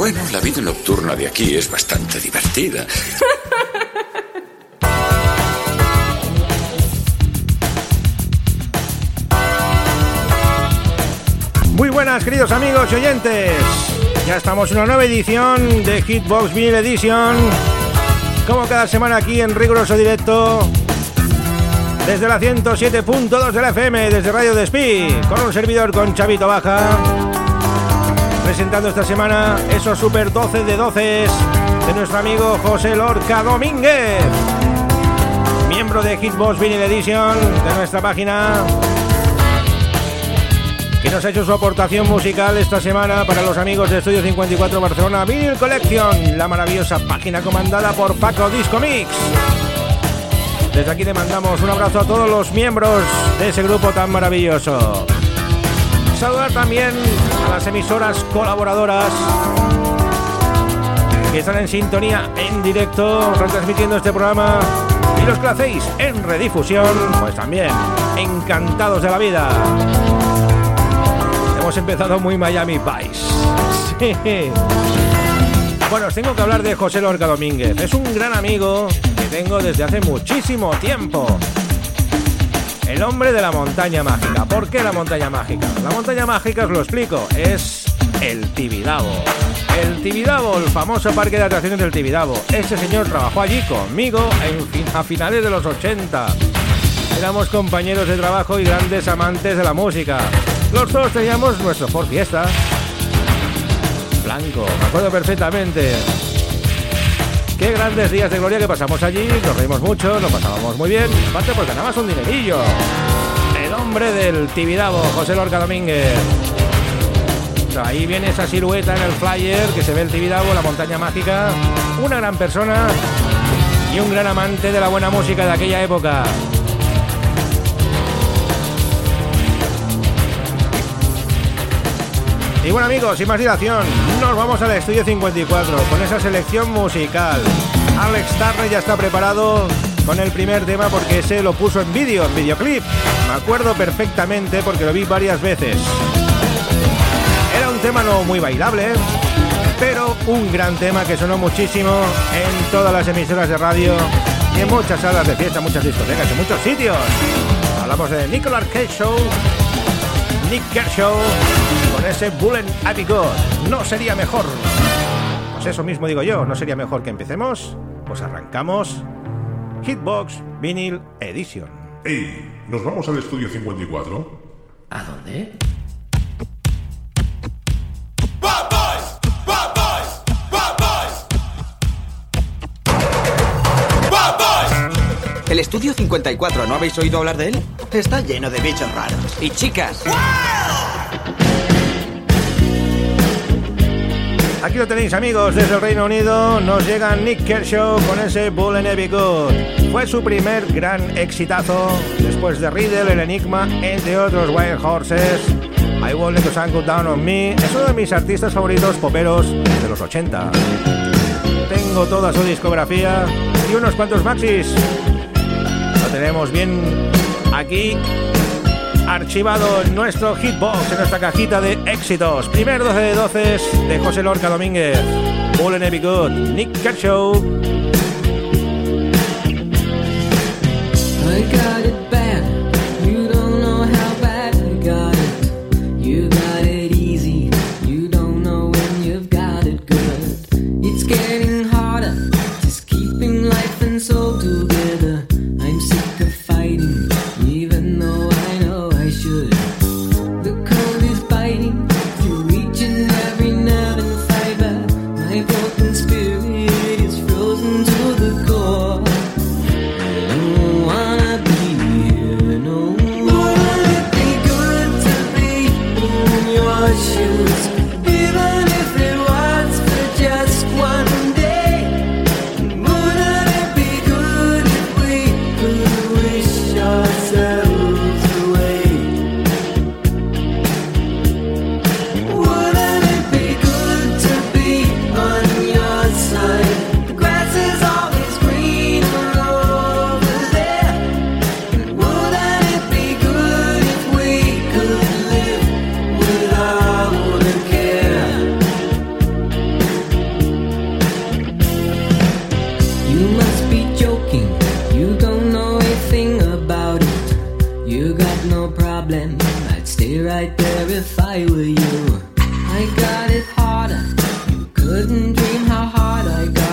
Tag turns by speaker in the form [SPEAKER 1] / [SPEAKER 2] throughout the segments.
[SPEAKER 1] Bueno, la vida nocturna de aquí es bastante divertida.
[SPEAKER 2] Muy buenas, queridos amigos y oyentes. Ya estamos en una nueva edición de Hitbox Vinyl Edition. Como cada semana aquí en riguroso directo. Desde la 107.2 de la FM, desde Radio Despí, con un servidor con Chavito Baja. Presentando esta semana esos super 12 de 12 de nuestro amigo José Lorca Domínguez. Miembro de Hitbox Vinyl Edition de nuestra página que nos ha hecho su aportación musical esta semana para los amigos de Estudio 54 Barcelona Vinyl Collection, la maravillosa página comandada por Paco Disco Mix. Desde aquí le mandamos un abrazo a todos los miembros de ese grupo tan maravilloso. Saludar también a las emisoras colaboradoras que están en sintonía en directo retransmitiendo este programa y los que lo hacéis en redifusión, pues también encantados de la vida. Hemos empezado muy Miami Vice. Bueno, os tengo que hablar de José Lorca Domínguez. Es un gran amigo que tengo desde hace muchísimo tiempo. El hombre de la montaña mágica. ¿Por qué la montaña mágica? La montaña mágica, os lo explico, es el Tibidabo. El Tibidabo, el famoso parque de atracciones del Tibidabo. Este señor trabajó allí conmigo en, a finales de los 80. Éramos compañeros de trabajo y grandes amantes de la música. Los dos teníamos nuestro Ford Fiesta. Blanco, me acuerdo perfectamente. Qué grandes días de gloria que pasamos allí, nos reímos mucho, nos pasábamos muy bien. Aparte, pues ganabas un dinerillo. El hombre del Tibidabo, José Lorca Domínguez. Ahí viene esa silueta en el flyer que se ve el Tibidabo, la montaña mágica. Una gran persona y un gran amante de la buena música de aquella época. Y bueno amigos, sin más dilación, nos vamos al estudio 54 con esa selección musical. Alex Turner ya está preparado con el primer tema porque ese lo puso en vídeo, en videoclip. Me acuerdo perfectamente porque lo vi varias veces. Era un tema no muy bailable, pero un gran tema que sonó muchísimo en todas las emisoras de radio y en muchas salas de fiesta, muchas discotecas, en muchos sitios. Hablamos de Nicolas Cage Show, Nick Kershaw con ese Bullet God. No sería mejor. Pues eso mismo digo yo, no sería mejor que empecemos. Pues arrancamos Hitbox Vinyl Edition.
[SPEAKER 3] ¡Ey! ¿Nos vamos al estudio 54?
[SPEAKER 4] ¿A dónde?
[SPEAKER 5] El estudio 54, ¿no habéis oído hablar de él?
[SPEAKER 6] Está lleno de bichos raros.
[SPEAKER 5] Y chicas.
[SPEAKER 2] Aquí lo tenéis amigos, desde el Reino Unido nos llega Nick Kershaw con ese Bull and Heavy Good. Fue su primer gran exitazo después de Riddle, el Enigma, entre otros Wild Horses. I Won't Let the Sun Go Down on Me es uno de mis artistas favoritos poperos de los 80. Tengo toda su discografía y unos cuantos maxis. Tenemos bien aquí archivado nuestro hitbox, en nuestra cajita de éxitos. Primer 12 de 12 de José Lorca Domínguez. Bull and Heavy Good, Nick Kershaw.
[SPEAKER 7] if I were you. I got it harder. You couldn't dream how hard I got.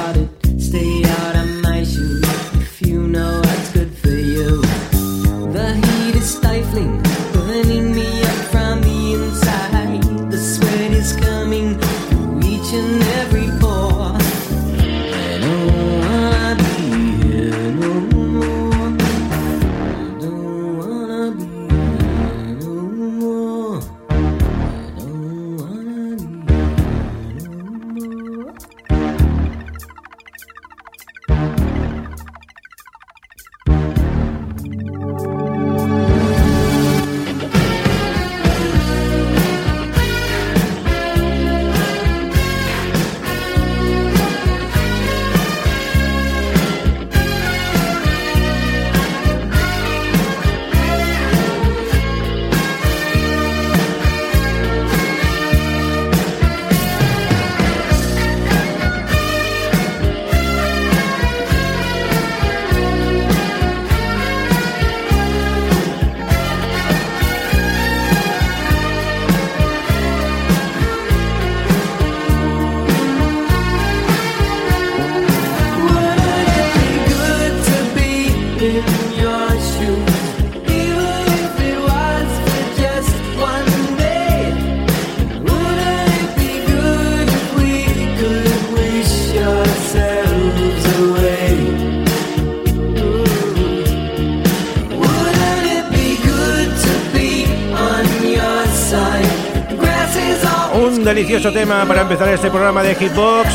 [SPEAKER 8] precioso tema para empezar este programa de Hitbox.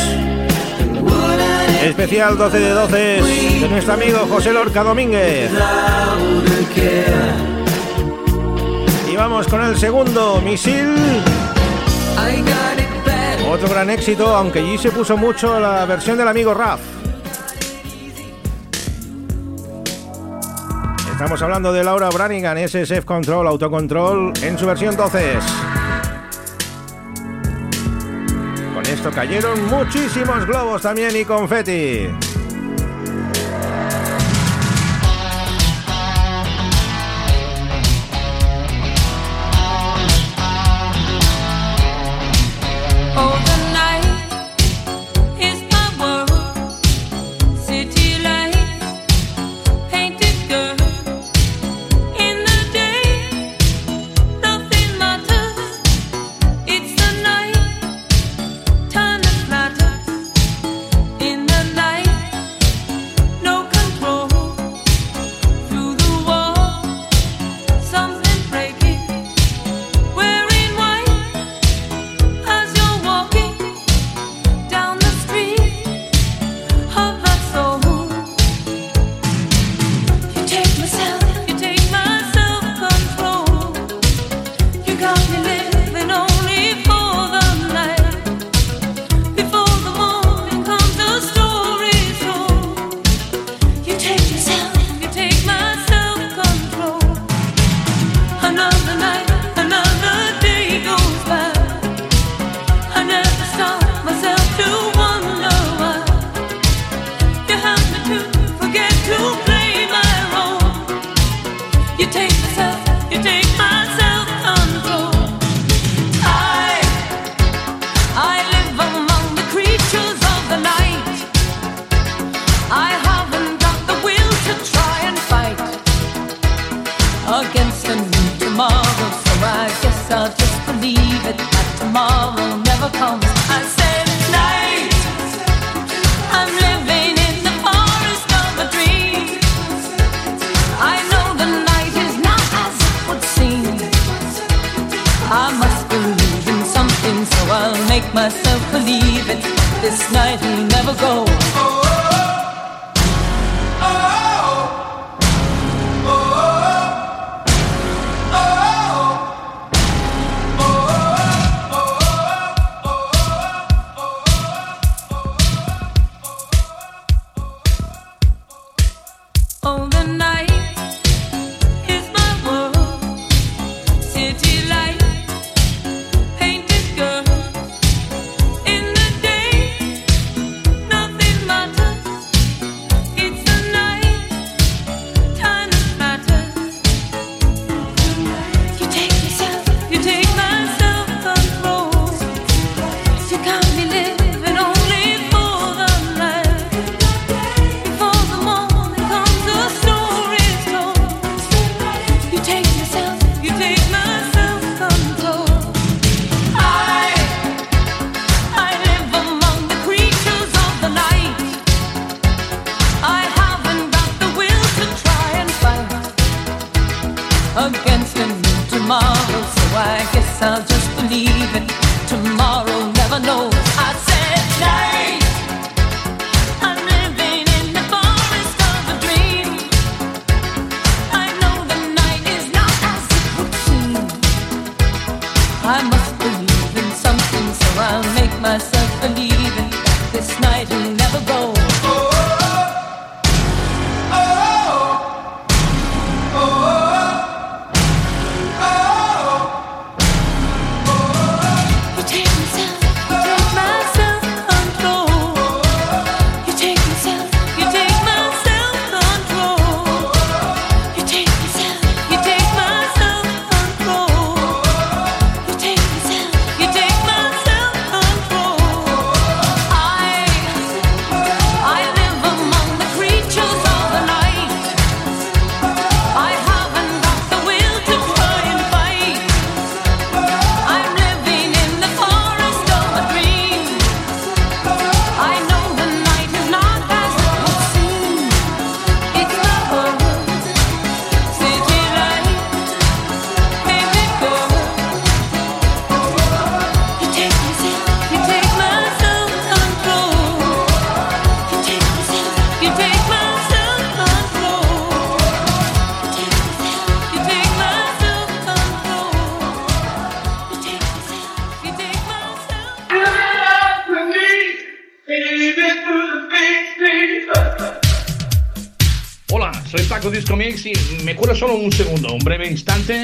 [SPEAKER 8] Especial 12 de 12 de nuestro amigo José Lorca Domínguez. Y vamos con el segundo, Misil. Otro gran éxito, aunque allí se puso mucho la versión del amigo Raf. Estamos hablando de Laura Branigan, ese Control, Autocontrol, en su versión 12. cayeron muchísimos globos también y confeti.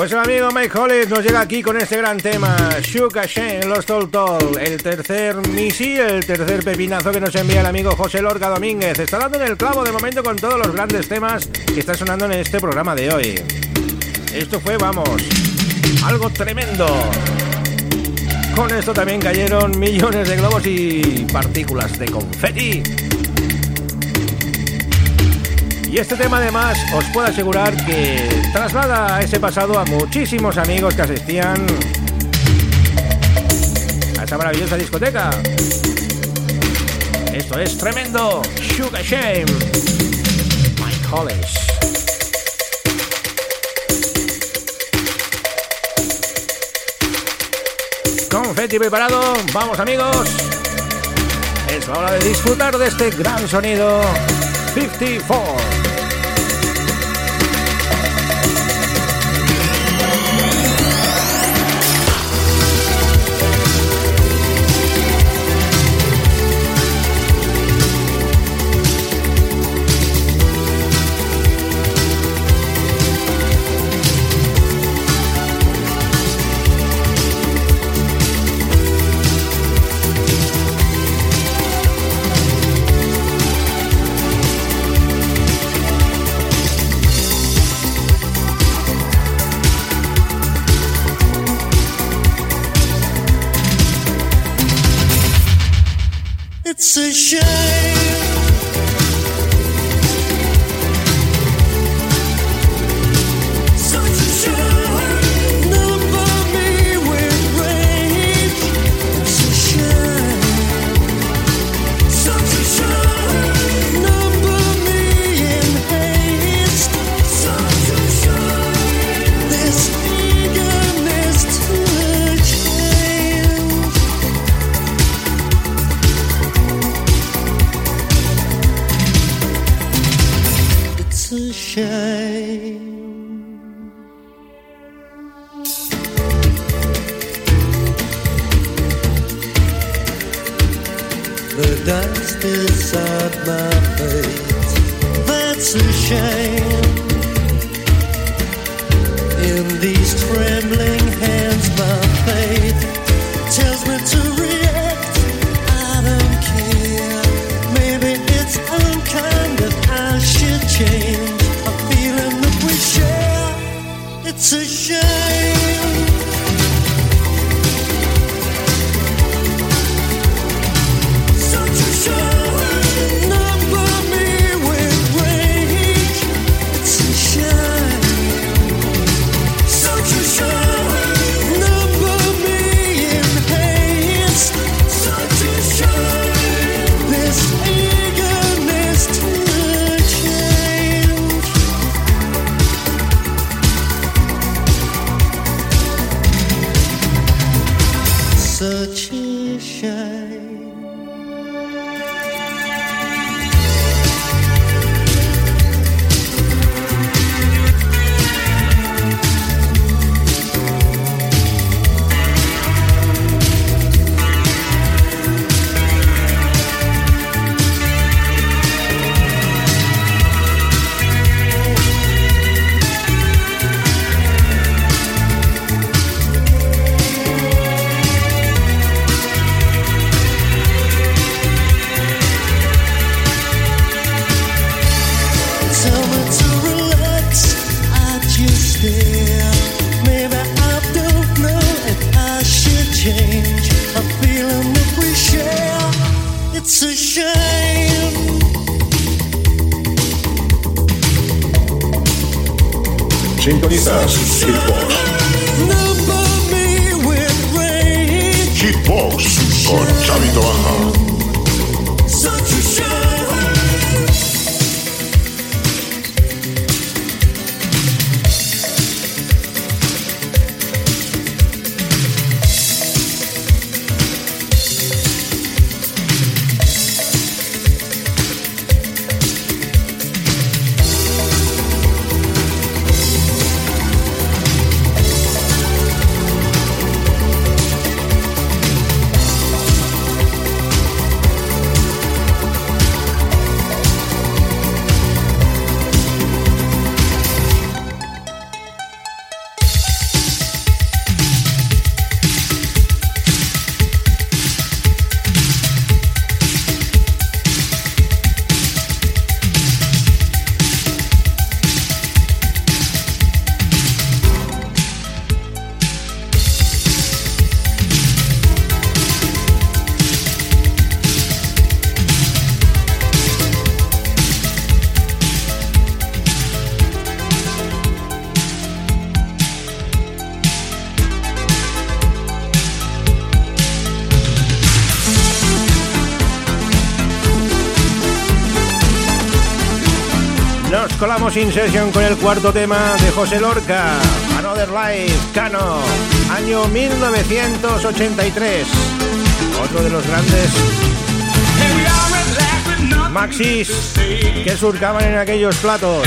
[SPEAKER 2] Pues el amigo Mike Hollis nos llega aquí con este gran tema, Shuka Shane, Los Tol Tol, el tercer misi, el tercer pepinazo que nos envía el amigo José Lorca Domínguez. Está dando en el clavo de momento con todos los grandes temas que están sonando en este programa de hoy. Esto fue, vamos, algo tremendo. Con esto también cayeron millones de globos y partículas de confeti. Y este tema además os puedo asegurar que traslada ese pasado a muchísimos amigos que asistían a esa maravillosa discoteca. Esto es tremendo. Sugar Shame. Mike Hollis. Confetti preparado. Vamos amigos. Es hora de disfrutar de este gran sonido. 54.
[SPEAKER 9] It's a shame.
[SPEAKER 3] Sintonizas Hitbox.
[SPEAKER 9] Number me with rain,
[SPEAKER 3] Hitbox con Chavito Baja.
[SPEAKER 4] Colamos in session con el cuarto tema de José Lorca, Another Life, Cano, año 1983. Otro de los grandes maxis que surcaban en aquellos platos.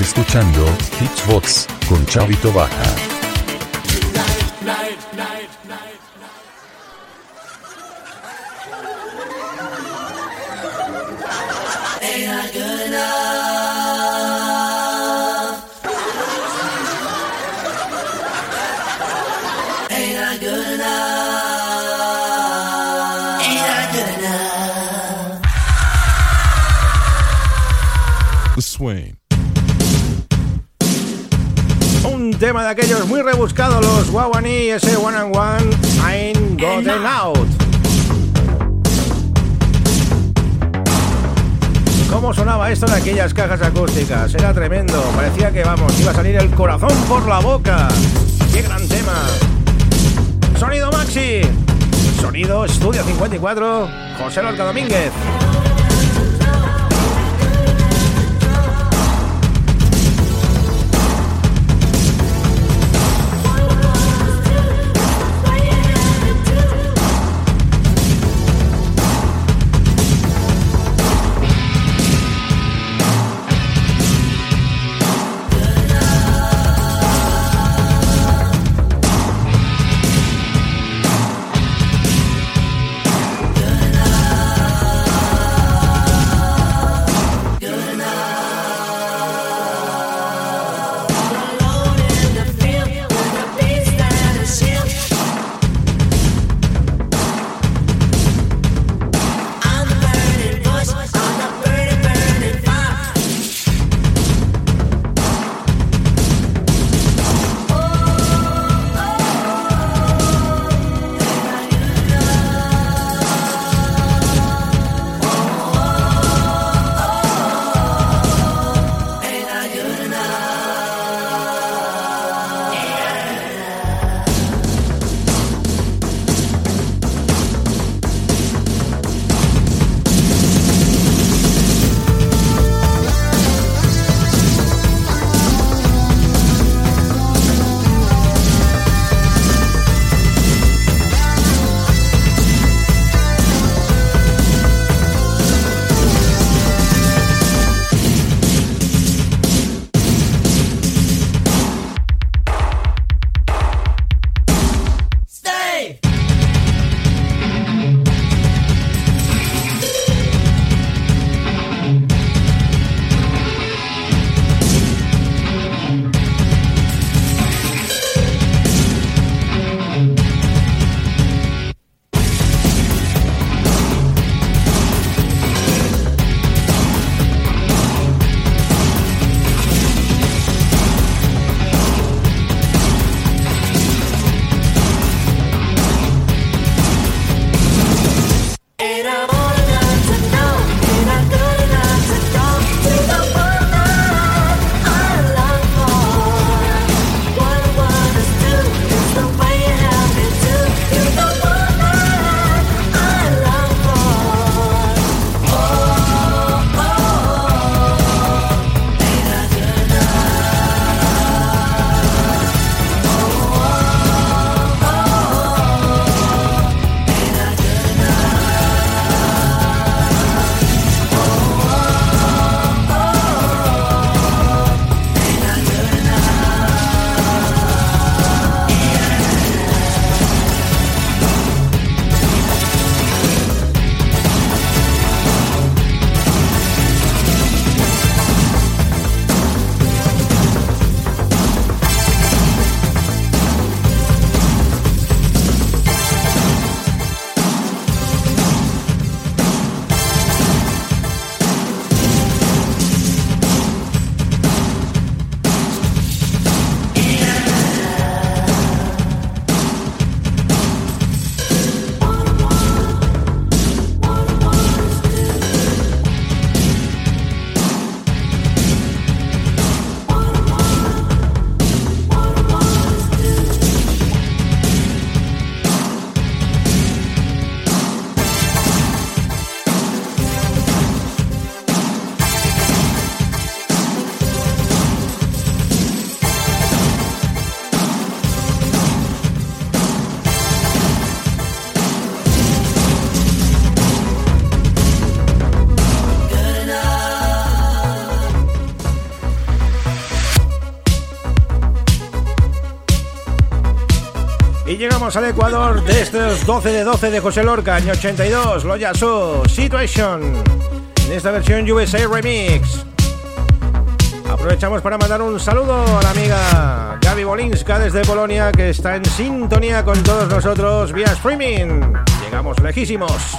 [SPEAKER 10] Escuchando Hitsbox con Chavito Baja.
[SPEAKER 2] Rebuscados, los Wawani, ese One and One, Ain't Gotten Out. ¿Cómo sonaba esto en aquellas cajas acústicas? Era tremendo, parecía que vamos, iba a salir el corazón por la boca. ¡Qué gran tema! Sonido Maxi, sonido Estudio 54, José Lorca Domínguez.
[SPEAKER 11] Llegamos al Ecuador de estos 12 de 12 de José Lorca, año 82, Lo So, Situation, en esta versión USA Remix. Aprovechamos para mandar un saludo a la amiga Gaby Bolinska desde Polonia que está en sintonía con todos nosotros vía streaming. Llegamos lejísimos.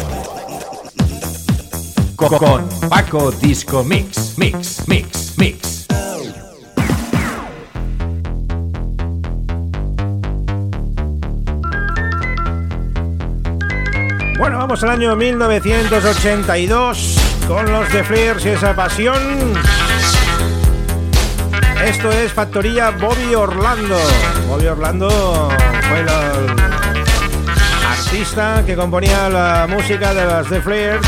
[SPEAKER 11] Co- Con Paco Disco Mix, Mix, Mix, Mix. Bueno, vamos al año 1982 con los de Flares y esa pasión. Esto es Factoría Bobby Orlando. Bobby Orlando fue el artista que componía la música de las The Flares.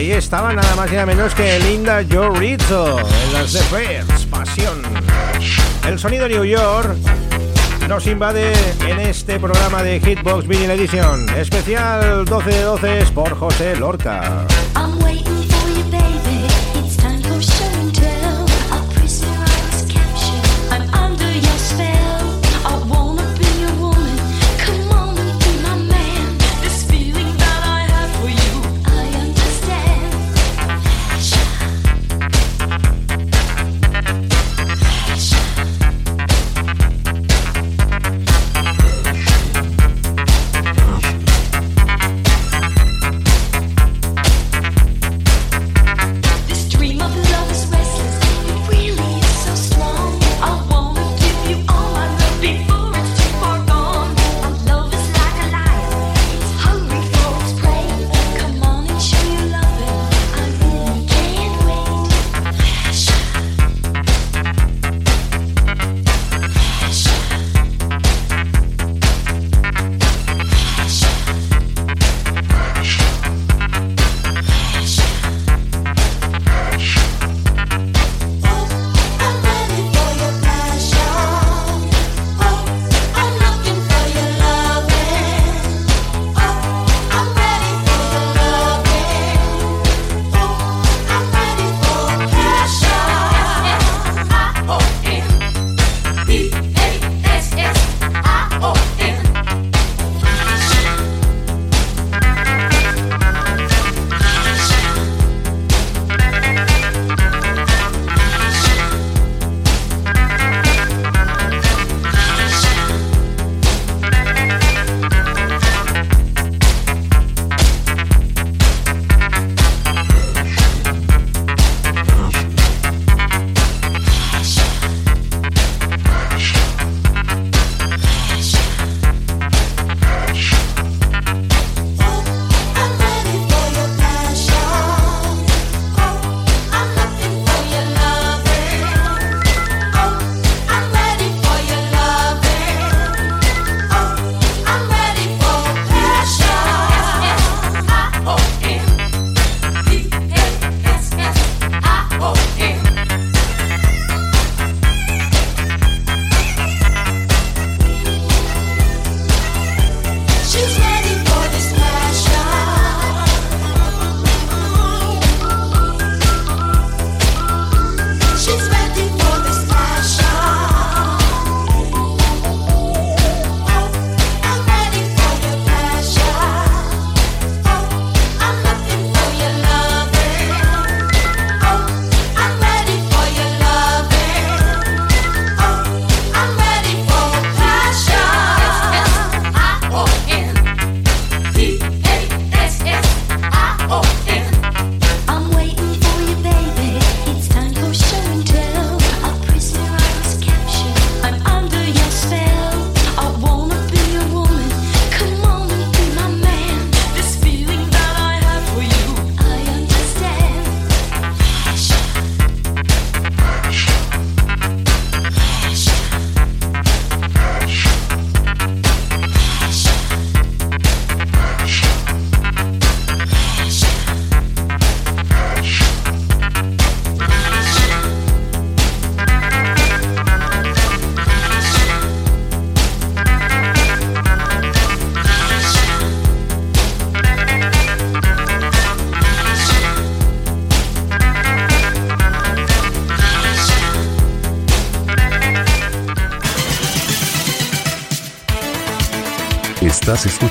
[SPEAKER 11] Ahí estaba nada más y nada menos que Linda Joe Rizzo en las The. Pasión. El sonido New York nos invade en este programa de Hitbox Vinyl Edition. Especial 12 de 12 por José Lorca.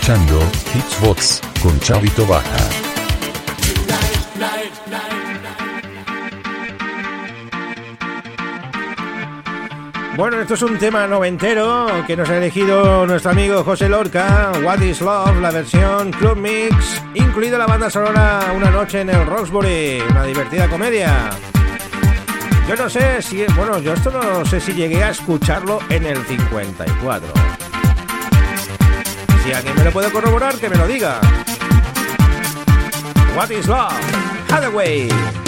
[SPEAKER 10] Escuchando Hitsbox con Chavito Baja.
[SPEAKER 12] Bueno, esto es un tema noventero que nos ha elegido nuestro amigo José Lorca, What is Love, la versión Club Mix, incluida la banda sonora Una noche en el Roxbury, una divertida comedia. Yo no sé si, bueno, yo esto no sé si llegué a escucharlo en el 54. Si alguien me lo puede corroborar, que me lo diga. What is Love, Hathaway.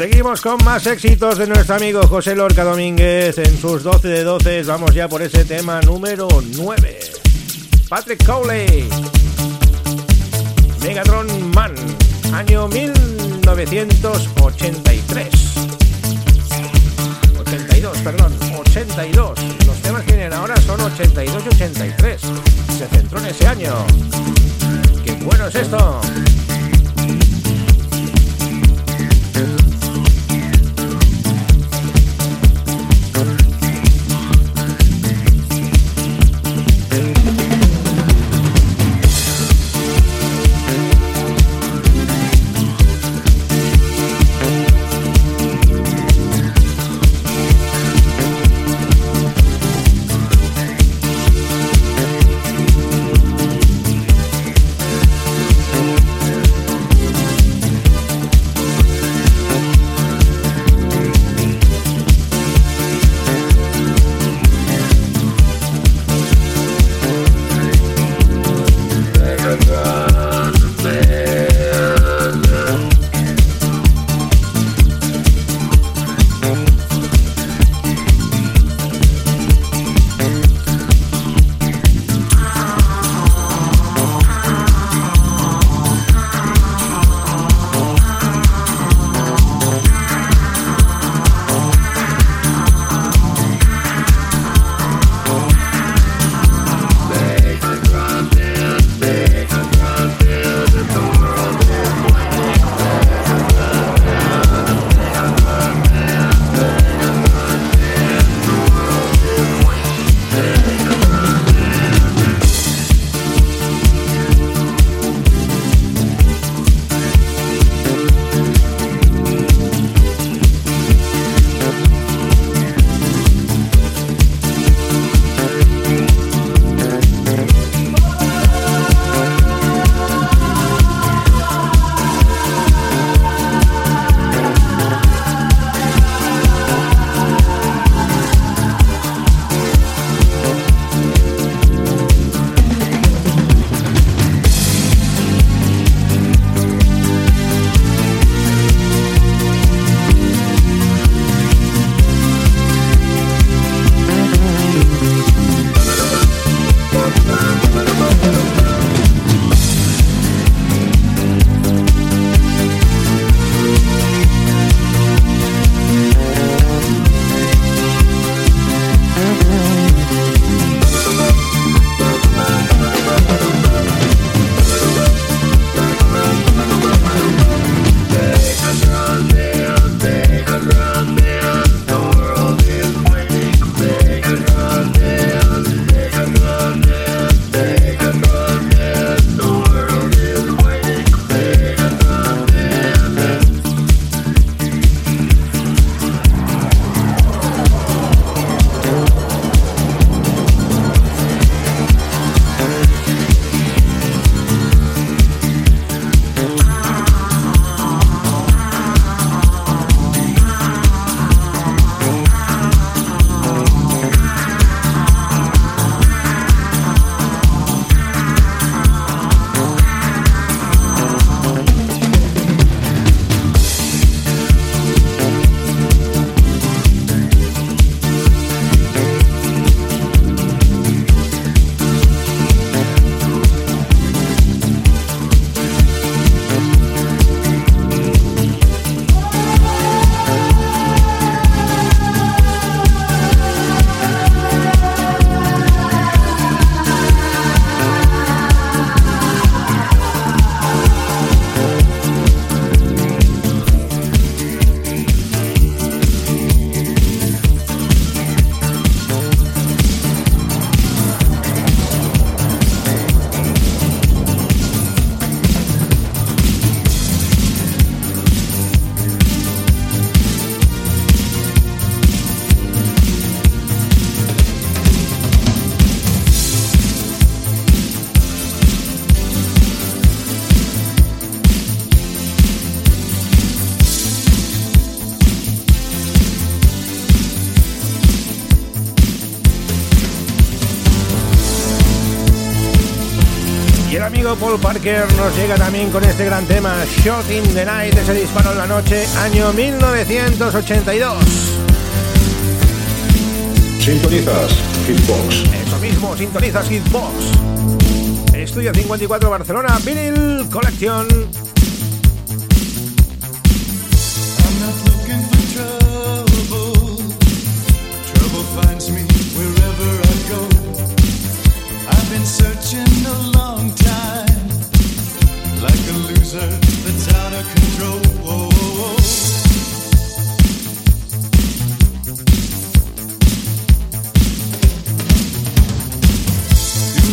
[SPEAKER 12] Seguimos con más éxitos de nuestro amigo José Lorca Domínguez en sus 12 de 12. Vamos ya por ese tema número 9. Patrick Cowley. Megatron Man. Año 1983. 82, perdón. 82. Los temas que vienen ahora son 82 y 83. Se centró en ese año. ¡Qué bueno es esto!
[SPEAKER 2] Parker nos llega también con este gran tema, Shot in the Night, ese disparo en la noche, año 1982.
[SPEAKER 3] Sintonizas Hitbox.
[SPEAKER 2] Eso mismo, sintonizas Hitbox. Estudio 54 Barcelona, Vinyl Collection.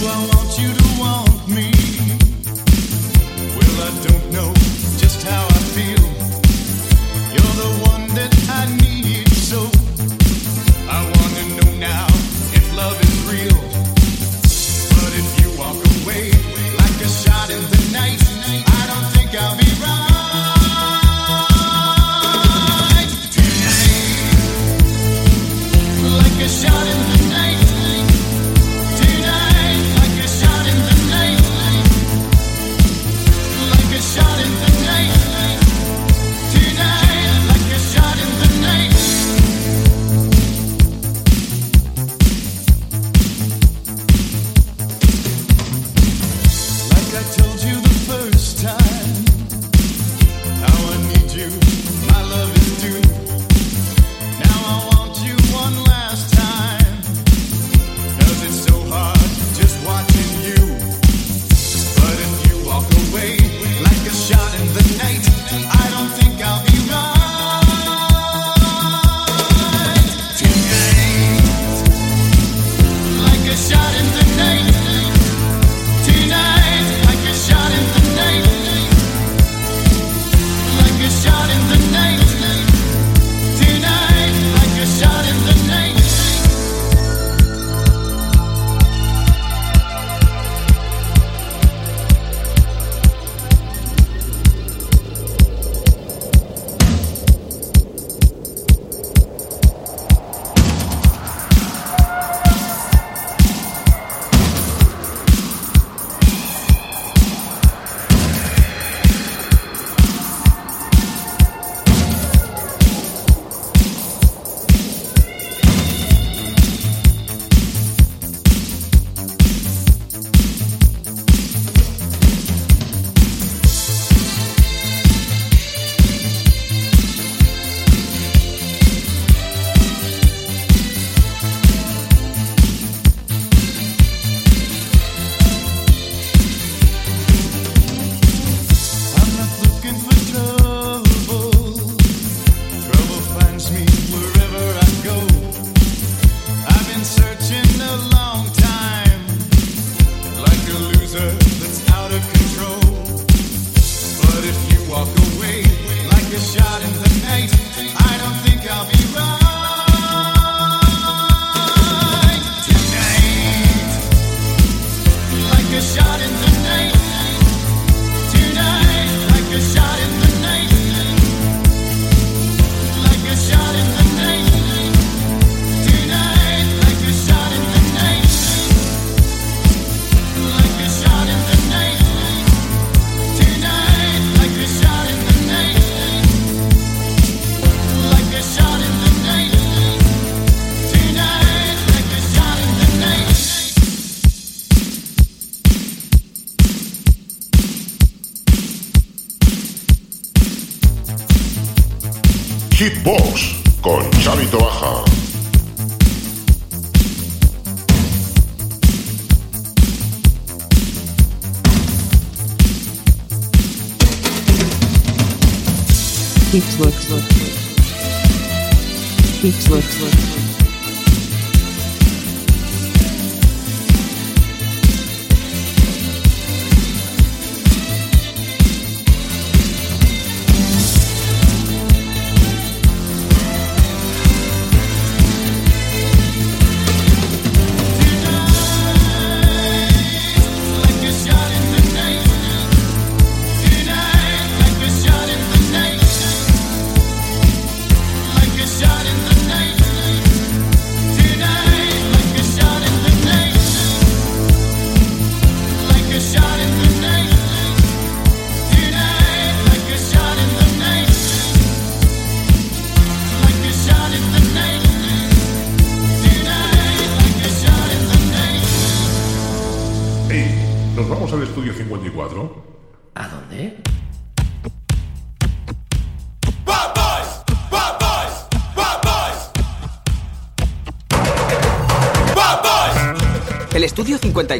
[SPEAKER 13] I want you to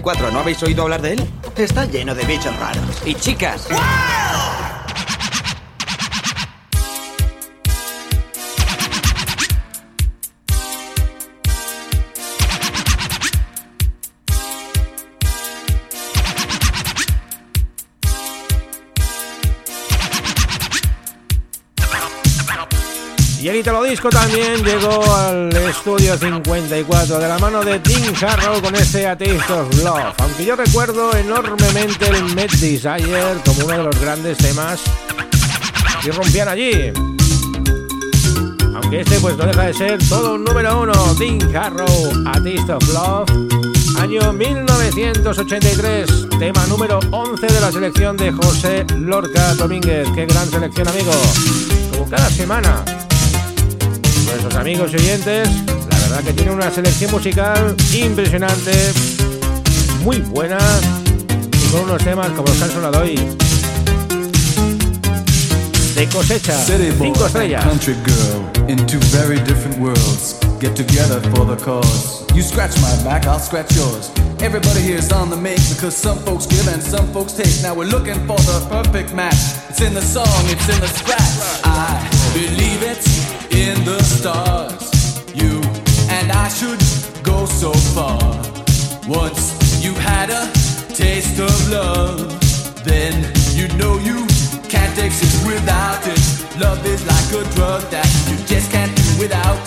[SPEAKER 5] 24. ¿No habéis oído hablar de él?
[SPEAKER 6] Está lleno de bichos raros.
[SPEAKER 5] Y chicas.
[SPEAKER 2] Disco también llegó al estudio 54 de la mano de Tim Harrow con este A of Love. Aunque yo recuerdo enormemente el Met Desire como uno de los grandes temas que rompían allí. Aunque este pues no deja de ser todo un número uno. Tim Harrow, A of Love. Año 1983, tema número 11 de la selección de José Lorca Domínguez. Qué gran selección, amigo. Como cada semana, nuestros amigos y oyentes, la verdad que tiene una selección musical impresionante, muy buena y con unos temas como los que han sonado hoy. De cosecha,
[SPEAKER 14] City boy
[SPEAKER 2] 5
[SPEAKER 14] and
[SPEAKER 2] estrellas.
[SPEAKER 14] country girl in two very different worlds get together for the cause. You scratch my back, I'll scratch yours. Everybody here's on the make because some folks give and some folks take. Now we're looking for the perfect match. It's in the song, it's in the scratch. I believe it in the stars. You and I should go so far. Once you had a taste of love, then you know you can't exist without it. Love is like a drug that you just can't do without.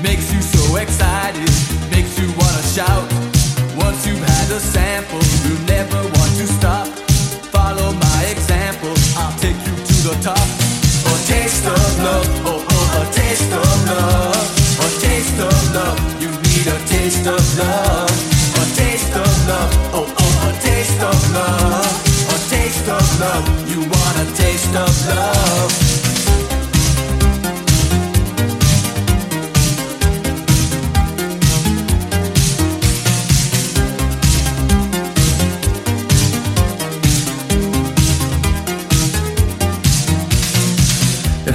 [SPEAKER 14] Makes you so excited, makes you wanna shout. Once you've had a sample, you never want to stop. Follow my example, I'll take you to the top. Taste of love, oh oh, a taste of love. A taste of love, you need a taste of love. A taste of love, oh oh, a taste of love. A taste of love, you want a taste of love.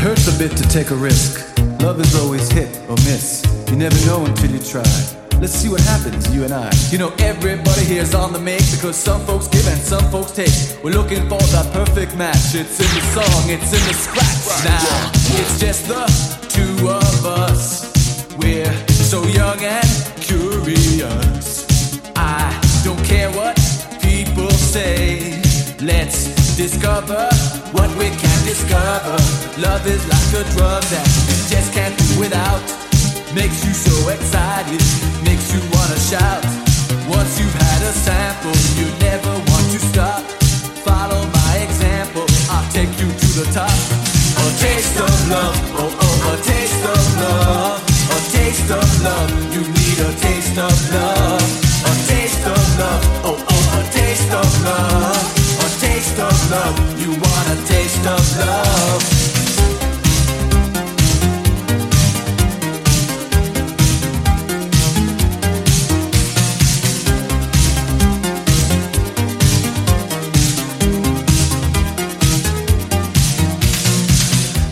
[SPEAKER 14] Hurts a bit to take a risk. Love is always hit or miss. You never know until you try. Let's see what happens, you and I. You know, everybody here's on the make because some folks give and some folks take. We're looking for that perfect match. It's in the song, it's in the scratch. Now, it's just the two of us. We're so young and curious. I don't care what people say. Let's discover what we can discover. Love is like a drug that you just can't do without. Makes you so excited, makes you wanna shout. Once you've had a sample, you never want to stop. Follow my example, I'll take you to the top. A taste of love, oh oh, a taste of love. A taste of love, you need a taste of love. A taste of love, oh oh, a taste of love. Taste of love, you want a taste of love.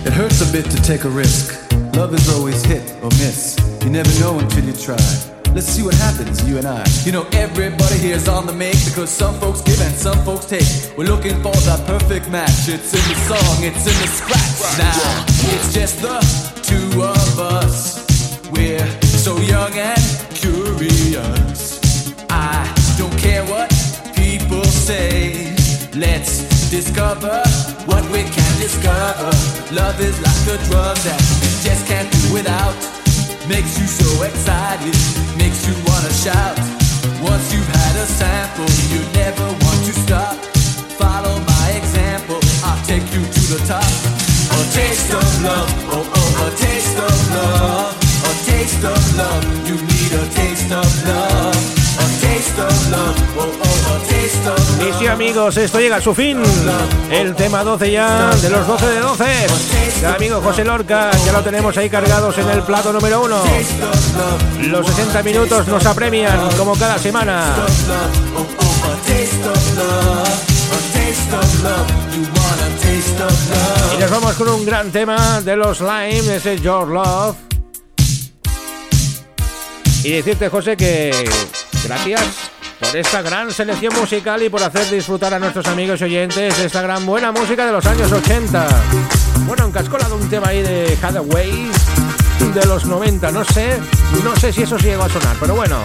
[SPEAKER 14] It hurts a bit to take a risk. Love is always hit or miss. You never know until you try. Let's see what happens, you and I. You know, everybody here's on the make because some folks give and some folks take. We're looking for that perfect match. It's in the song, it's in the scratch. Now, it's just the two of us. We're so young and curious. I don't care what people say. Let's discover what we can discover. Love is like a drug that you just can't do without. Makes you so excited, makes you wanna shout. Once you've had a sample, you never want to stop. Follow my example, I'll take you to the top. A taste of love, oh oh, a taste of love. A taste of love, you need a taste of love.
[SPEAKER 2] Y sí amigos, esto llega a su fin. El tema 12 ya, de los 12 de 12. El amigo José Lorca, ya lo tenemos ahí cargados en el plato número 1. Los 60 minutos nos apremian como cada semana. Y nos vamos con un gran tema de los Lime, ese Your Love. Y decirte, José, que gracias por esta gran selección musical y por hacer disfrutar a nuestros amigos y oyentes de esta gran buena música de los años 80. Bueno, encascolado un tema ahí de Hathaway de los 90, no sé, no sé si eso sí llegó a sonar, pero bueno,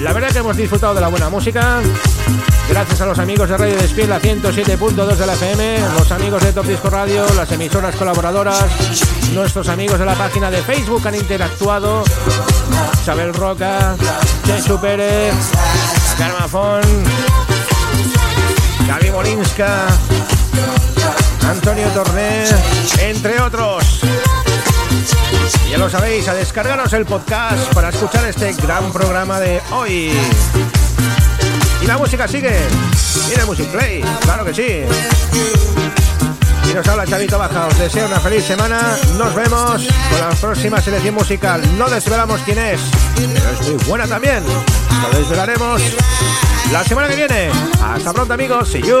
[SPEAKER 2] la verdad que hemos disfrutado de la buena música. Gracias a los amigos de Radio Despiel, la 107.2 de la FM, los amigos de Top Disco Radio, las emisoras colaboradoras, nuestros amigos de la página de Facebook han interactuado. Isabel Roca, Chechu Pérez, Carmafón, Gaby Molinska, Antonio Torné, entre otros. Ya lo sabéis, a descargaros el podcast para escuchar este gran programa de hoy. Y la música sigue. Tiene Music Play, claro que sí. Y nos habla Chavito Baja. Os deseo una feliz semana. Nos vemos con la próxima selección musical. No desvelamos quién es, pero es muy buena también. Lo desvelaremos la semana que viene. Hasta pronto, amigos. See you.